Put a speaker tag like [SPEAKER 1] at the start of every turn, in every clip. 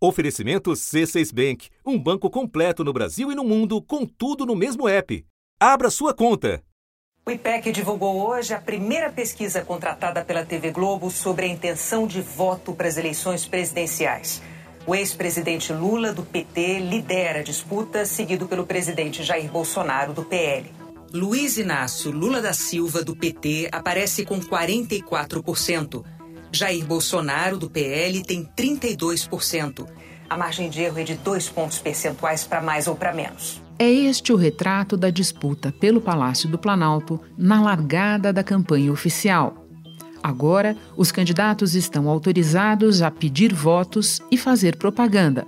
[SPEAKER 1] Oferecimento C6 Bank, um banco completo no Brasil e no mundo, com tudo no mesmo app. Abra sua conta.
[SPEAKER 2] O IPEC divulgou hoje a primeira pesquisa contratada pela TV Globo sobre a intenção de voto para as eleições presidenciais. O ex-presidente Lula, do PT, lidera a disputa, seguido pelo presidente Jair Bolsonaro, do PL. Luiz Inácio Lula da Silva, do PT, aparece com 44%. Jair Bolsonaro, do PL, tem 32%. A margem de erro é de dois pontos percentuais para mais ou para menos.
[SPEAKER 3] É este o retrato da disputa pelo Palácio do Planalto na largada da campanha oficial. Agora, os candidatos estão autorizados a pedir votos e fazer propaganda,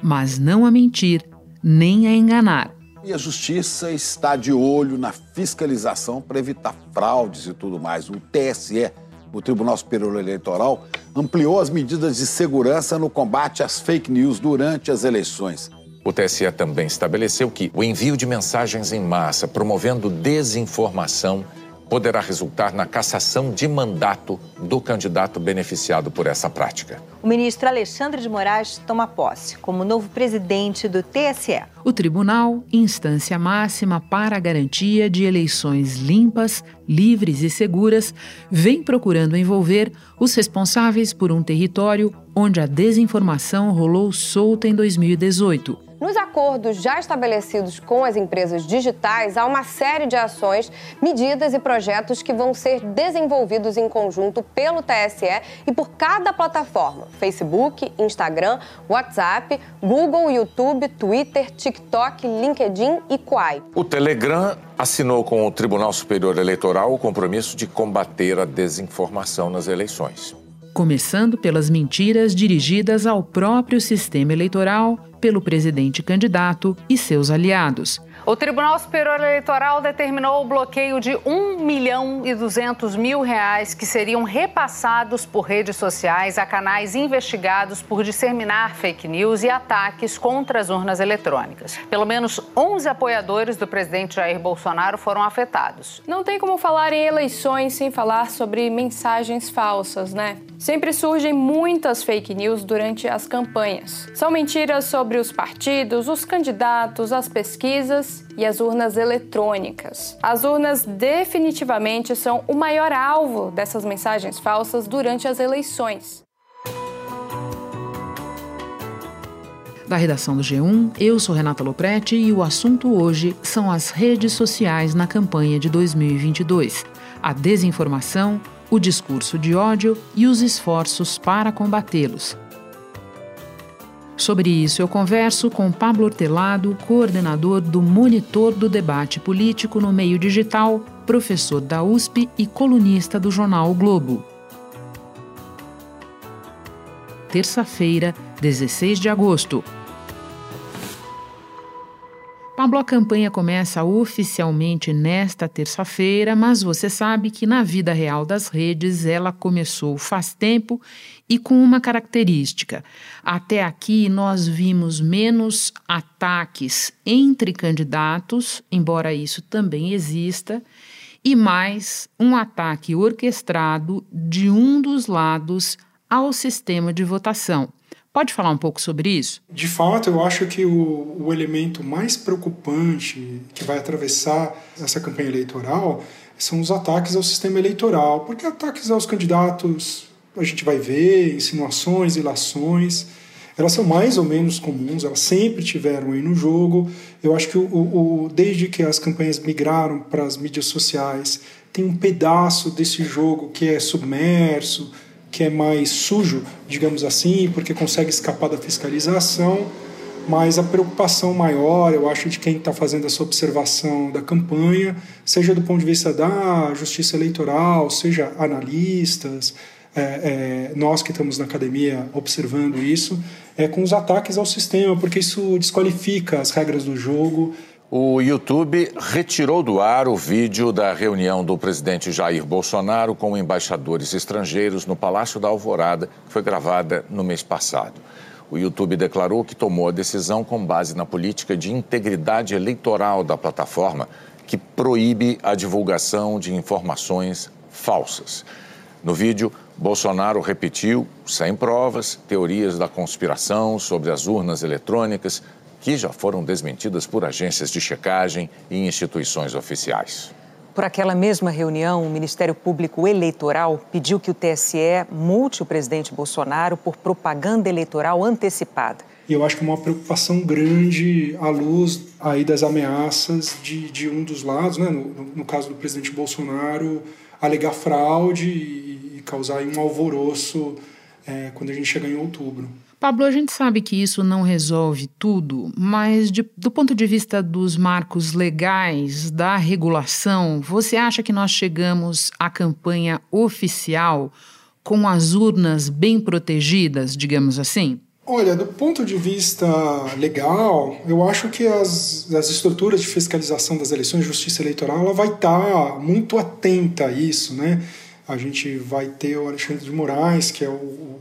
[SPEAKER 3] mas não a mentir nem a enganar.
[SPEAKER 4] E a justiça está de olho na fiscalização para evitar fraudes e tudo mais. O TSE o Tribunal Superior Eleitoral ampliou as medidas de segurança no combate às fake news durante as eleições.
[SPEAKER 5] O TSE também estabeleceu que o envio de mensagens em massa promovendo desinformação poderá resultar na cassação de mandato do candidato beneficiado por essa prática.
[SPEAKER 6] O ministro Alexandre de Moraes toma posse como novo presidente do TSE.
[SPEAKER 3] O tribunal, instância máxima para a garantia de eleições limpas, livres e seguras, vem procurando envolver os responsáveis por um território onde a desinformação rolou solta em 2018.
[SPEAKER 7] Nos acordos já estabelecidos com as empresas digitais, há uma série de ações, medidas e projetos que vão ser desenvolvidos em conjunto pelo TSE e por cada plataforma: Facebook, Instagram, WhatsApp, Google, YouTube, Twitter, TikTok, LinkedIn e Quai.
[SPEAKER 5] O Telegram assinou com o Tribunal Superior Eleitoral o compromisso de combater a desinformação nas eleições
[SPEAKER 3] começando pelas mentiras dirigidas ao próprio sistema eleitoral, pelo presidente candidato e seus aliados.
[SPEAKER 8] O Tribunal Superior Eleitoral determinou o bloqueio de 1 milhão e 200 mil reais que seriam repassados por redes sociais a canais investigados por disseminar fake news e ataques contra as urnas eletrônicas. Pelo menos 11 apoiadores do presidente Jair Bolsonaro foram afetados.
[SPEAKER 9] Não tem como falar em eleições sem falar sobre mensagens falsas, né? Sempre surgem muitas fake news durante as campanhas. São mentiras sobre os partidos, os candidatos, as pesquisas e as urnas eletrônicas. As urnas definitivamente são o maior alvo dessas mensagens falsas durante as eleições.
[SPEAKER 3] Da redação do G1, eu sou Renata Loprete e o assunto hoje são as redes sociais na campanha de 2022. A desinformação, o discurso de ódio e os esforços para combatê-los. Sobre isso, eu converso com Pablo Hortelado, coordenador do Monitor do Debate Político no Meio Digital, professor da USP e colunista do jornal o Globo. Terça-feira, 16 de agosto. A campanha começa oficialmente nesta terça-feira, mas você sabe que na vida real das redes ela começou faz tempo e com uma característica. Até aqui nós vimos menos ataques entre candidatos, embora isso também exista, e mais um ataque orquestrado de um dos lados ao sistema de votação. Pode falar um pouco sobre isso?
[SPEAKER 10] De fato, eu acho que o, o elemento mais preocupante que vai atravessar essa campanha eleitoral são os ataques ao sistema eleitoral, porque ataques aos candidatos a gente vai ver insinuações, ilações. Elas são mais ou menos comuns, elas sempre tiveram aí no jogo. Eu acho que o, o, desde que as campanhas migraram para as mídias sociais, tem um pedaço desse jogo que é submerso, que é mais sujo, digamos assim, porque consegue escapar da fiscalização. Mas a preocupação maior, eu acho, de quem está fazendo essa observação da campanha, seja do ponto de vista da justiça eleitoral, seja analistas, é, é, nós que estamos na academia observando isso, é com os ataques ao sistema, porque isso desqualifica as regras do jogo.
[SPEAKER 5] O YouTube retirou do ar o vídeo da reunião do presidente Jair Bolsonaro com embaixadores estrangeiros no Palácio da Alvorada, que foi gravada no mês passado. O YouTube declarou que tomou a decisão com base na política de integridade eleitoral da plataforma, que proíbe a divulgação de informações falsas. No vídeo, Bolsonaro repetiu, sem provas, teorias da conspiração sobre as urnas eletrônicas, que já foram desmentidas por agências de checagem e instituições oficiais.
[SPEAKER 2] Por aquela mesma reunião, o Ministério Público Eleitoral pediu que o TSE multe o presidente Bolsonaro por propaganda eleitoral antecipada.
[SPEAKER 10] E eu acho que é uma preocupação grande à luz aí das ameaças de, de um dos lados, né? no, no caso do presidente Bolsonaro, alegar fraude e, e causar um alvoroço é, quando a gente chegar em outubro.
[SPEAKER 3] Pablo, a gente sabe que isso não resolve tudo, mas de, do ponto de vista dos marcos legais, da regulação, você acha que nós chegamos à campanha oficial com as urnas bem protegidas, digamos assim?
[SPEAKER 10] Olha, do ponto de vista legal, eu acho que as, as estruturas de fiscalização das eleições, justiça eleitoral, ela vai estar muito atenta a isso, né? A gente vai ter o Alexandre de Moraes, que é o,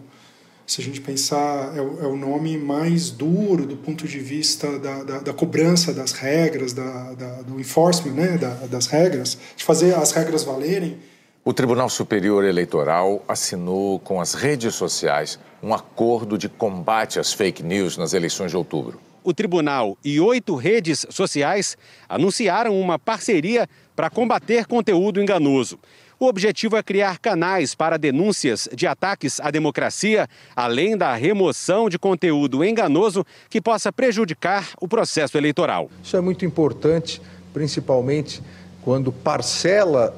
[SPEAKER 10] se a gente pensar, é o, é o nome mais duro do ponto de vista da, da, da cobrança das regras, da, da, do enforcement né, das regras, de fazer as regras valerem.
[SPEAKER 5] O Tribunal Superior Eleitoral assinou com as redes sociais um acordo de combate às fake news nas eleições de outubro.
[SPEAKER 11] O tribunal e oito redes sociais anunciaram uma parceria para combater conteúdo enganoso. O objetivo é criar canais para denúncias de ataques à democracia, além da remoção de conteúdo enganoso que possa prejudicar o processo eleitoral.
[SPEAKER 12] Isso é muito importante, principalmente quando parcela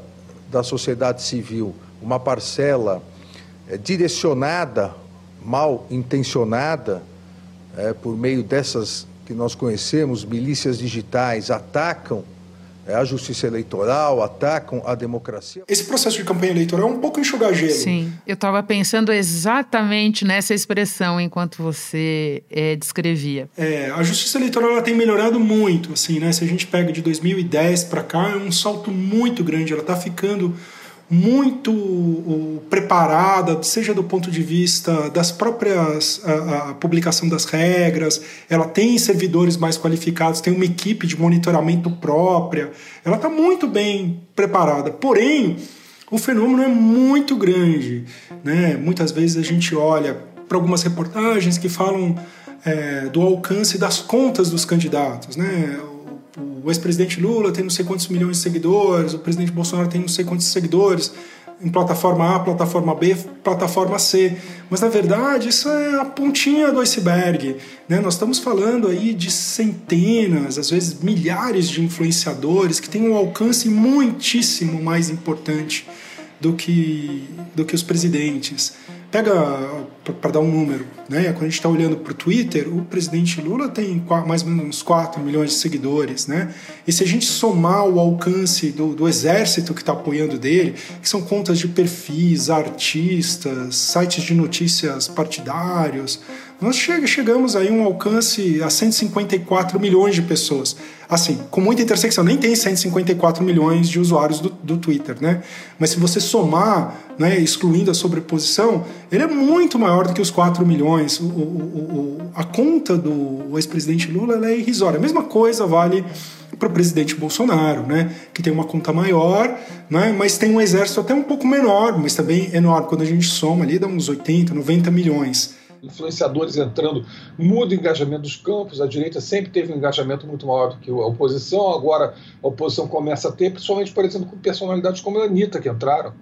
[SPEAKER 12] da sociedade civil, uma parcela é, direcionada, mal intencionada, é, por meio dessas que nós conhecemos, milícias digitais, atacam a justiça eleitoral, atacam a democracia.
[SPEAKER 10] Esse processo de campanha eleitoral é um pouco enxugar gelo.
[SPEAKER 3] Sim, eu estava pensando exatamente nessa expressão enquanto você é, descrevia.
[SPEAKER 10] É, a justiça eleitoral ela tem melhorado muito, assim, né? Se a gente pega de 2010 para cá, é um salto muito grande. Ela está ficando muito preparada, seja do ponto de vista das próprias a, a, publicação das regras, ela tem servidores mais qualificados, tem uma equipe de monitoramento própria, ela está muito bem preparada. Porém, o fenômeno é muito grande, né? Muitas vezes a gente olha para algumas reportagens que falam é, do alcance das contas dos candidatos, né? O ex-presidente Lula tem não sei quantos milhões de seguidores, o presidente Bolsonaro tem não sei quantos seguidores em plataforma A, plataforma B, plataforma C. Mas na verdade isso é a pontinha do iceberg. Né? Nós estamos falando aí de centenas, às vezes milhares de influenciadores que têm um alcance muitíssimo mais importante do que, do que os presidentes. Pega, para dar um número, né? quando a gente está olhando para o Twitter, o presidente Lula tem mais ou menos 4 milhões de seguidores. Né? E se a gente somar o alcance do, do exército que está apoiando dele, que são contas de perfis, artistas, sites de notícias partidários, nós chegamos aí a um alcance a 154 milhões de pessoas. Assim, com muita intersecção, nem tem 154 milhões de usuários do, do Twitter, né? Mas se você somar, né, excluindo a sobreposição, ele é muito maior do que os 4 milhões. O, o, o, a conta do ex-presidente Lula é irrisória. A mesma coisa vale para o presidente Bolsonaro, né? que tem uma conta maior, né? mas tem um exército até um pouco menor, mas também enorme. Quando a gente soma ali, dá uns 80, 90 milhões
[SPEAKER 13] influenciadores entrando, muda o engajamento dos campos. A direita sempre teve um engajamento muito maior do que a oposição, agora a oposição começa a ter, principalmente, por exemplo, com personalidades como a Anitta, que entraram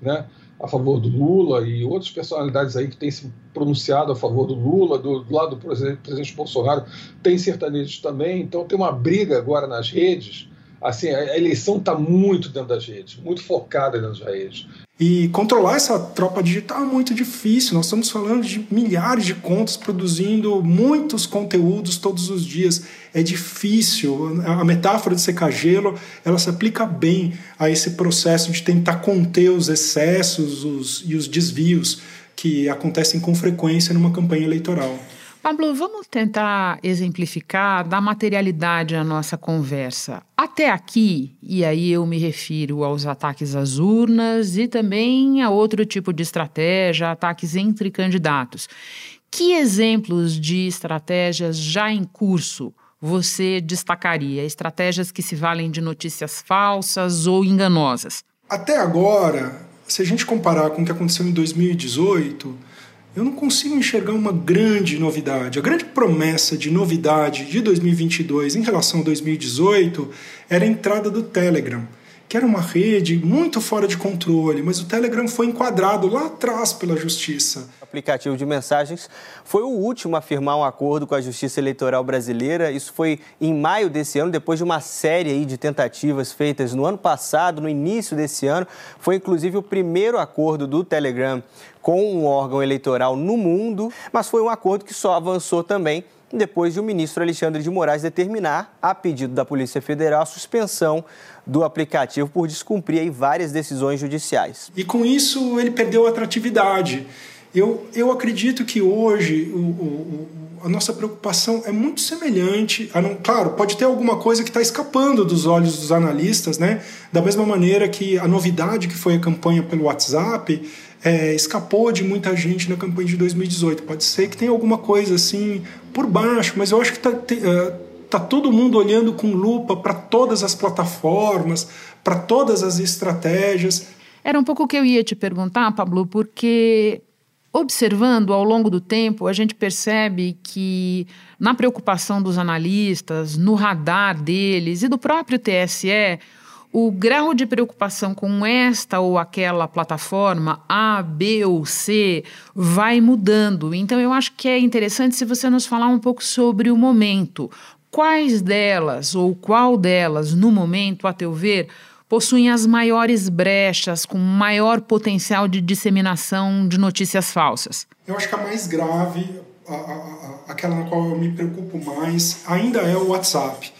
[SPEAKER 13] né, a favor do Lula, e outras personalidades aí que têm se pronunciado a favor do Lula, do, do lado do presidente, presidente Bolsonaro, tem sertanejos também. Então tem uma briga agora nas redes. Assim, a eleição está muito dentro das redes, muito focada dentro das redes.
[SPEAKER 10] E controlar essa tropa digital é muito difícil. Nós estamos falando de milhares de contas produzindo muitos conteúdos todos os dias. É difícil. A metáfora de secar gelo, ela se aplica bem a esse processo de tentar conter os excessos os, e os desvios que acontecem com frequência numa campanha eleitoral.
[SPEAKER 3] Pablo, vamos tentar exemplificar, dar materialidade à nossa conversa. Até aqui, e aí eu me refiro aos ataques às urnas e também a outro tipo de estratégia, ataques entre candidatos. Que exemplos de estratégias já em curso você destacaria? Estratégias que se valem de notícias falsas ou enganosas?
[SPEAKER 10] Até agora, se a gente comparar com o que aconteceu em 2018, eu não consigo enxergar uma grande novidade. A grande promessa de novidade de 2022 em relação a 2018 era a entrada do Telegram que era uma rede muito fora de controle, mas o Telegram foi enquadrado lá atrás pela Justiça.
[SPEAKER 14] O aplicativo de mensagens foi o último a firmar um acordo com a Justiça Eleitoral Brasileira. Isso foi em maio desse ano, depois de uma série de tentativas feitas no ano passado, no início desse ano. Foi inclusive o primeiro acordo do Telegram com um órgão eleitoral no mundo, mas foi um acordo que só avançou também depois de o ministro Alexandre de Moraes determinar, a pedido da Polícia Federal, a suspensão do aplicativo por descumprir várias decisões judiciais.
[SPEAKER 10] E com isso ele perdeu atratividade. Eu, eu acredito que hoje o, o, a nossa preocupação é muito semelhante. A não, claro, pode ter alguma coisa que está escapando dos olhos dos analistas, né? Da mesma maneira que a novidade que foi a campanha pelo WhatsApp é, escapou de muita gente na campanha de 2018. Pode ser que tenha alguma coisa assim por baixo, mas eu acho que está tá todo mundo olhando com lupa para todas as plataformas, para todas as estratégias.
[SPEAKER 3] Era um pouco o que eu ia te perguntar, Pablo, porque observando ao longo do tempo, a gente percebe que na preocupação dos analistas, no radar deles e do próprio TSE, o grau de preocupação com esta ou aquela plataforma, A, B ou C, vai mudando. Então, eu acho que é interessante se você nos falar um pouco sobre o momento. Quais delas ou qual delas, no momento, a teu ver, possuem as maiores brechas, com maior potencial de disseminação de notícias falsas?
[SPEAKER 10] Eu acho que a mais grave, a, a, aquela na qual eu me preocupo mais, ainda é o WhatsApp.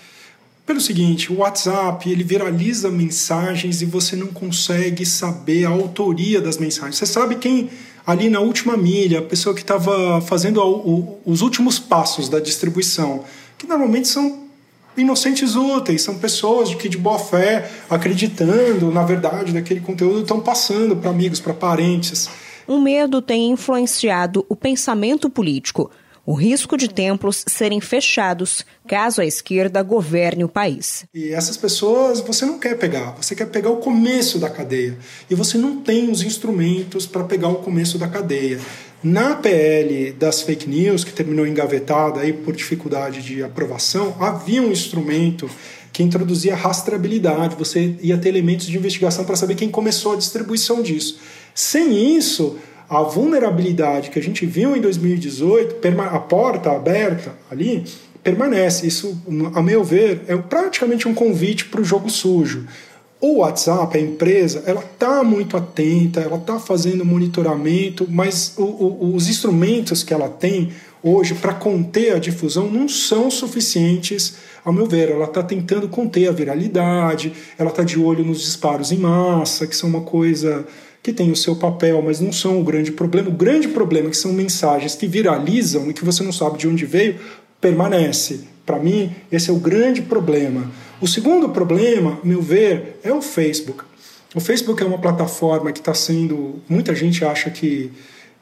[SPEAKER 10] Pelo seguinte, o WhatsApp ele viraliza mensagens e você não consegue saber a autoria das mensagens. Você sabe quem ali na última milha, a pessoa que estava fazendo os últimos passos da distribuição que normalmente são inocentes úteis, são pessoas que de boa fé, acreditando na verdade daquele conteúdo, estão passando para amigos, para parentes.
[SPEAKER 15] Um medo tem influenciado o pensamento político. O risco de templos serem fechados caso a esquerda governe o país.
[SPEAKER 10] E essas pessoas você não quer pegar, você quer pegar o começo da cadeia. E você não tem os instrumentos para pegar o começo da cadeia. Na PL das fake news, que terminou engavetada aí por dificuldade de aprovação, havia um instrumento que introduzia rastreabilidade, você ia ter elementos de investigação para saber quem começou a distribuição disso. Sem isso, a vulnerabilidade que a gente viu em 2018, a porta aberta ali, permanece. Isso, a meu ver, é praticamente um convite para o jogo sujo. O WhatsApp, a empresa, ela está muito atenta, ela está fazendo monitoramento, mas o, o, os instrumentos que ela tem hoje para conter a difusão não são suficientes, ao meu ver. Ela está tentando conter a viralidade, ela está de olho nos disparos em massa, que são uma coisa que tem o seu papel, mas não são o grande problema. O grande problema é que são mensagens que viralizam e que você não sabe de onde veio, permanece. Para mim, esse é o grande problema. O segundo problema, meu ver, é o Facebook. O Facebook é uma plataforma que está sendo. Muita gente acha que,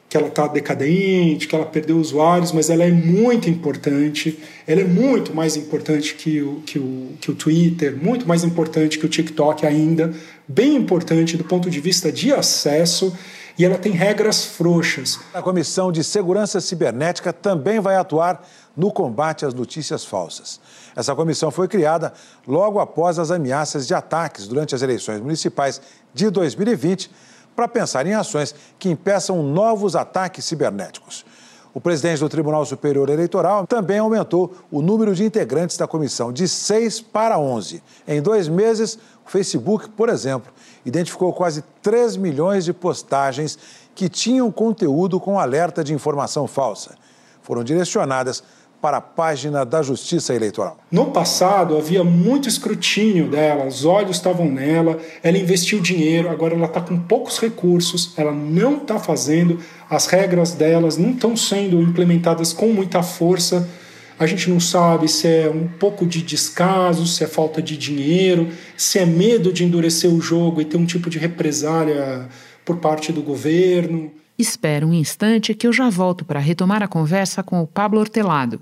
[SPEAKER 10] que ela está decadente, que ela perdeu usuários, mas ela é muito importante. Ela é muito mais importante que o, que o, que o Twitter, muito mais importante que o TikTok ainda, bem importante do ponto de vista de acesso e ela tem regras frouxas.
[SPEAKER 16] A Comissão de Segurança Cibernética também vai atuar no combate às notícias falsas. Essa comissão foi criada logo após as ameaças de ataques durante as eleições municipais de 2020 para pensar em ações que impeçam novos ataques cibernéticos. O presidente do Tribunal Superior Eleitoral também aumentou o número de integrantes da comissão de 6 para 11. Em dois meses, o Facebook, por exemplo, identificou quase 3 milhões de postagens que tinham conteúdo com alerta de informação falsa. Foram direcionadas para a página da Justiça Eleitoral.
[SPEAKER 10] No passado havia muito escrutínio dela, os olhos estavam nela, ela investiu dinheiro, agora ela está com poucos recursos, ela não está fazendo, as regras delas não estão sendo implementadas com muita força. A gente não sabe se é um pouco de descaso, se é falta de dinheiro, se é medo de endurecer o jogo e ter um tipo de represália por parte do governo.
[SPEAKER 3] Espera um instante que eu já volto para retomar a conversa com o Pablo Hortelado.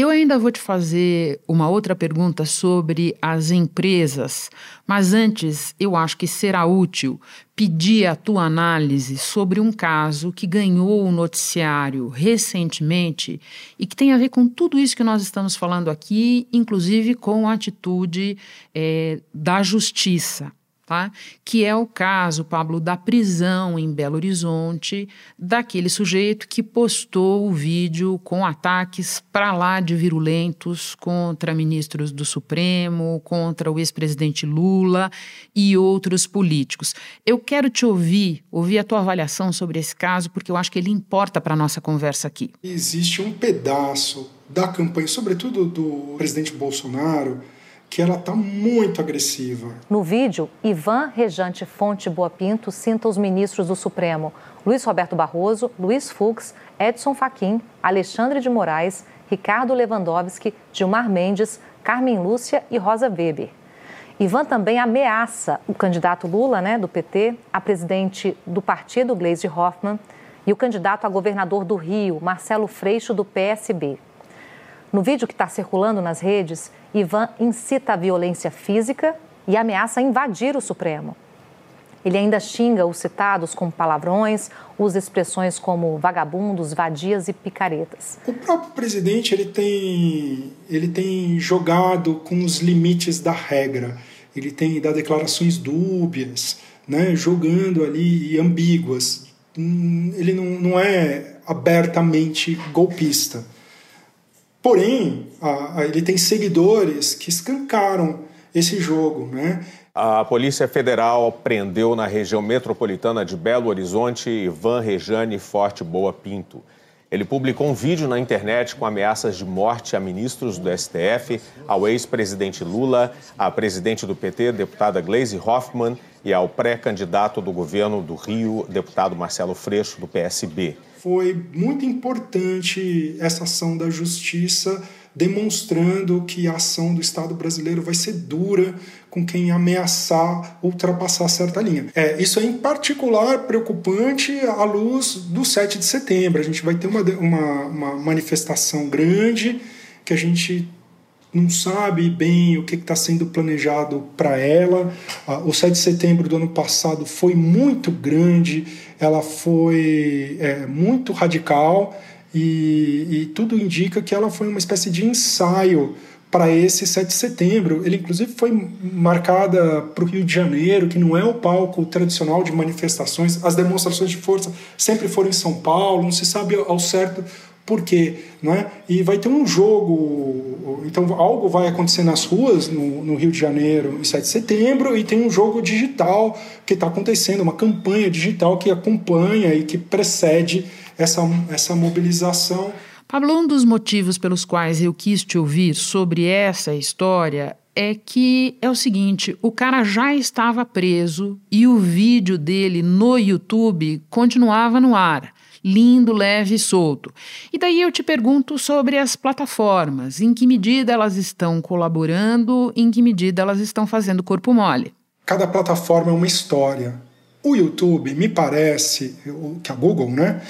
[SPEAKER 3] Eu ainda vou te fazer uma outra pergunta sobre as empresas, mas antes eu acho que será útil pedir a tua análise sobre um caso que ganhou o noticiário recentemente e que tem a ver com tudo isso que nós estamos falando aqui, inclusive com a atitude é, da justiça tá? que é o caso, Pablo, da prisão em Belo Horizonte daquele sujeito que postou o vídeo com ataques para lá de virulentos contra ministros do Supremo, contra o ex-presidente Lula e outros políticos. Eu quero te ouvir, ouvir a tua avaliação sobre esse caso, porque eu acho que ele importa para a nossa conversa aqui.
[SPEAKER 10] Existe um pedaço da campanha, sobretudo do presidente Bolsonaro, que ela está muito agressiva.
[SPEAKER 17] No vídeo, Ivan Rejante Fonte Boa Pinto cita os ministros do Supremo Luiz Roberto Barroso, Luiz Fux, Edson Fachin, Alexandre de Moraes, Ricardo Lewandowski, Gilmar Mendes, Carmen Lúcia e Rosa Weber. Ivan também ameaça o candidato Lula, né, do PT, a presidente do partido, Gleisi Hoffmann, e o candidato a governador do Rio, Marcelo Freixo, do PSB. No vídeo que está circulando nas redes, Ivan incita a violência física e ameaça invadir o Supremo. Ele ainda xinga os citados com palavrões, usa expressões como vagabundos, vadias e picaretas.
[SPEAKER 10] O próprio presidente ele tem, ele tem jogado com os limites da regra. Ele tem dado declarações dúbias, né, jogando ali ambíguas. Hum, ele não, não é abertamente golpista. Porém, a, a, ele tem seguidores que escancaram esse jogo, né?
[SPEAKER 11] A Polícia Federal prendeu na região metropolitana de Belo Horizonte Ivan Rejane Forte Boa Pinto. Ele publicou um vídeo na internet com ameaças de morte a ministros do STF, ao ex-presidente Lula, à presidente do PT, deputada Gleisi Hoffmann, e ao pré-candidato do governo do Rio, deputado Marcelo Freixo, do PSB
[SPEAKER 10] foi muito importante essa ação da justiça, demonstrando que a ação do Estado brasileiro vai ser dura com quem ameaçar ultrapassar certa linha. É, isso é em particular preocupante à luz do 7 de setembro. A gente vai ter uma, uma, uma manifestação grande que a gente não sabe bem o que está sendo planejado para ela. O 7 de setembro do ano passado foi muito grande, ela foi é, muito radical e, e, tudo indica que ela foi uma espécie de ensaio para esse 7 de setembro. Ele, inclusive, foi marcada para o Rio de Janeiro, que não é o palco tradicional de manifestações. As demonstrações de força sempre foram em São Paulo, não se sabe ao certo por quê, não é? E vai ter um jogo, então algo vai acontecer nas ruas no, no Rio de Janeiro em 7 de setembro e tem um jogo digital que está acontecendo, uma campanha digital que acompanha e que precede essa, essa mobilização.
[SPEAKER 3] Pablo, um dos motivos pelos quais eu quis te ouvir sobre essa história é que é o seguinte: o cara já estava preso e o vídeo dele no YouTube continuava no ar lindo, leve e solto. E daí eu te pergunto sobre as plataformas, em que medida elas estão colaborando, em que medida elas estão fazendo corpo mole.
[SPEAKER 10] Cada plataforma é uma história. O YouTube, me parece, que a Google, né?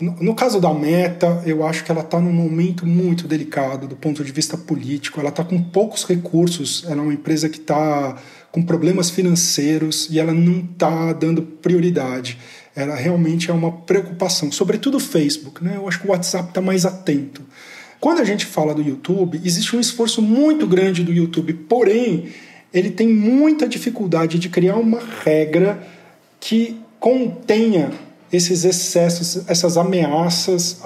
[SPEAKER 10] No caso da Meta, eu acho que ela está num momento muito delicado do ponto de vista político. Ela está com poucos recursos, ela é uma empresa que está com problemas financeiros e ela não está dando prioridade ela realmente é uma preocupação, sobretudo o Facebook, né? Eu acho que o WhatsApp está mais atento. Quando a gente fala do YouTube, existe um esforço muito grande do YouTube, porém, ele tem muita dificuldade de criar uma regra que contenha esses excessos, essas ameaças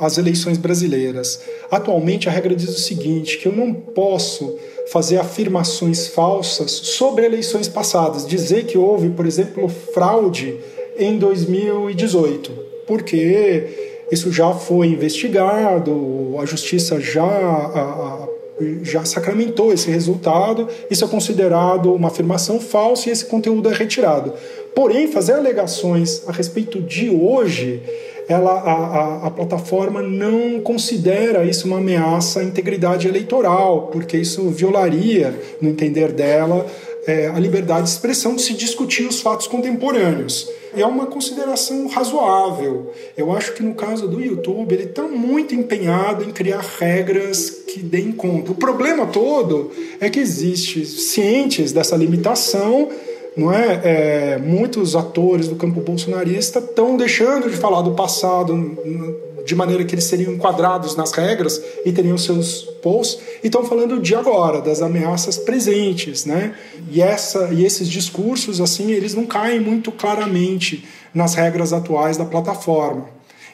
[SPEAKER 10] às eleições brasileiras. Atualmente, a regra diz o seguinte: que eu não posso fazer afirmações falsas sobre eleições passadas, dizer que houve, por exemplo, fraude em 2018, porque isso já foi investigado, a justiça já já sacramentou esse resultado, isso é considerado uma afirmação falsa e esse conteúdo é retirado. Porém, fazer alegações a respeito de hoje, ela, a, a, a, plataforma não considera isso uma ameaça à integridade eleitoral, porque isso violaria, no entender dela, é, a liberdade de expressão de se discutir os fatos contemporâneos. É uma consideração razoável. Eu acho que no caso do YouTube, ele está muito empenhado em criar regras que deem conta. O problema todo é que existe, cientes dessa limitação, não é? é? muitos atores do campo bolsonarista estão deixando de falar do passado de maneira que eles seriam enquadrados nas regras e teriam seus posts, e estão falando de agora, das ameaças presentes, né? E, essa, e esses discursos, assim, eles não caem muito claramente nas regras atuais da plataforma.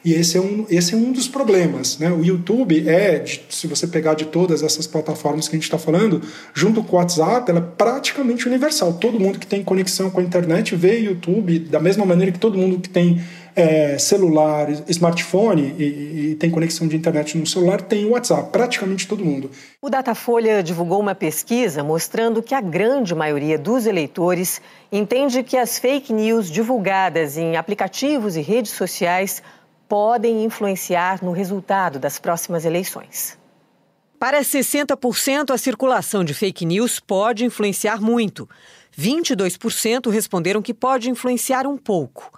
[SPEAKER 10] E esse é um, esse é um dos problemas. Né? O YouTube é, de, se você pegar de todas essas plataformas que a gente está falando, junto com o WhatsApp, ela é praticamente universal. Todo mundo que tem conexão com a internet vê YouTube da mesma maneira que todo mundo que tem é, celular, smartphone e, e, tem conexão de internet no celular, tem o WhatsApp, praticamente todo mundo.
[SPEAKER 2] O Datafolha divulgou uma pesquisa mostrando que a grande maioria dos eleitores entende que as fake news divulgadas em aplicativos e redes sociais podem influenciar no resultado das próximas eleições.
[SPEAKER 18] Para 60%, a circulação de fake news pode influenciar muito. 22% responderam que pode influenciar um pouco.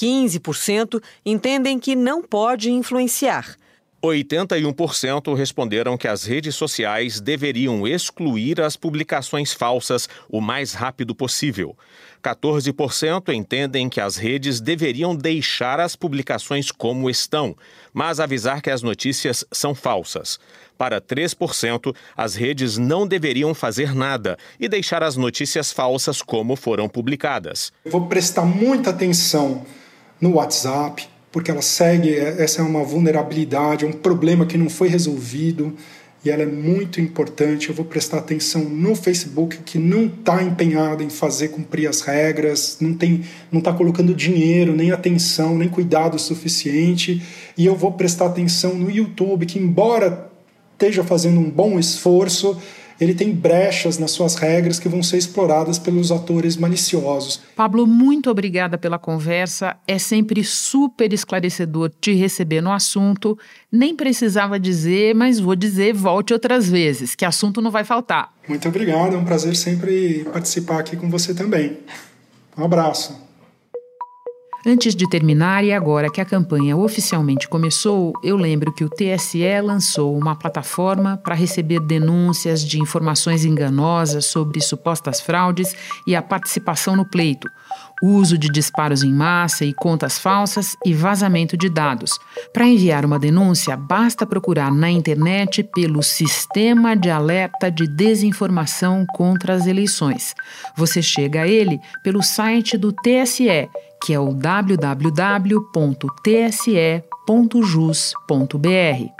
[SPEAKER 18] 15% entendem que não pode influenciar.
[SPEAKER 11] 81% responderam que as redes sociais deveriam excluir as publicações falsas o mais rápido possível. 14% entendem que as redes deveriam deixar as publicações como estão, mas avisar que as notícias são falsas. Para 3%, as redes não deveriam fazer nada e deixar as notícias falsas como foram publicadas.
[SPEAKER 10] Vou prestar muita atenção no WhatsApp, porque ela segue, essa é uma vulnerabilidade, é um problema que não foi resolvido e ela é muito importante. Eu vou prestar atenção no Facebook, que não está empenhado em fazer cumprir as regras, não tem, não está colocando dinheiro, nem atenção, nem cuidado suficiente. E eu vou prestar atenção no YouTube, que embora esteja fazendo um bom esforço, ele tem brechas nas suas regras que vão ser exploradas pelos atores maliciosos.
[SPEAKER 3] Pablo, muito obrigada pela conversa. É sempre super esclarecedor te receber no assunto. Nem precisava dizer, mas vou dizer, volte outras vezes, que assunto não vai faltar.
[SPEAKER 10] Muito obrigado, é um prazer sempre participar aqui com você também. Um abraço.
[SPEAKER 3] Antes de terminar, e agora que a campanha oficialmente começou, eu lembro que o TSE lançou uma plataforma para receber denúncias de informações enganosas sobre supostas fraudes e a participação no pleito, uso de disparos em massa e contas falsas e vazamento de dados. Para enviar uma denúncia, basta procurar na internet pelo Sistema de Alerta de Desinformação contra as Eleições. Você chega a ele pelo site do TSE que é o www.tse.jus.br.